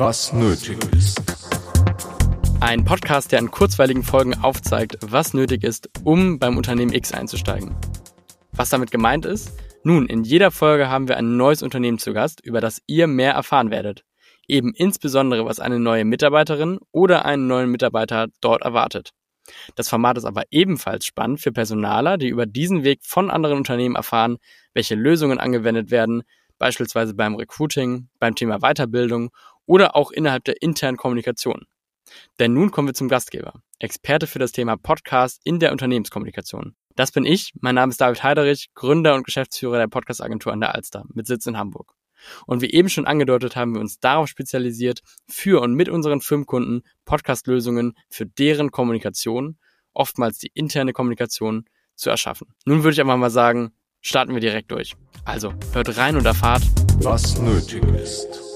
Was nötig ist. Ein Podcast, der in kurzweiligen Folgen aufzeigt, was nötig ist, um beim Unternehmen X einzusteigen. Was damit gemeint ist? Nun, in jeder Folge haben wir ein neues Unternehmen zu Gast, über das ihr mehr erfahren werdet. Eben insbesondere, was eine neue Mitarbeiterin oder einen neuen Mitarbeiter dort erwartet. Das Format ist aber ebenfalls spannend für Personaler, die über diesen Weg von anderen Unternehmen erfahren, welche Lösungen angewendet werden, beispielsweise beim Recruiting, beim Thema Weiterbildung oder auch innerhalb der internen Kommunikation. Denn nun kommen wir zum Gastgeber, Experte für das Thema Podcast in der Unternehmenskommunikation. Das bin ich, mein Name ist David Heiderich, Gründer und Geschäftsführer der Podcast-Agentur an der Alster mit Sitz in Hamburg. Und wie eben schon angedeutet, haben wir uns darauf spezialisiert, für und mit unseren Firmenkunden Podcast-Lösungen für deren Kommunikation, oftmals die interne Kommunikation, zu erschaffen. Nun würde ich einfach mal sagen, starten wir direkt durch. Also, hört rein und erfahrt, was nötig ist.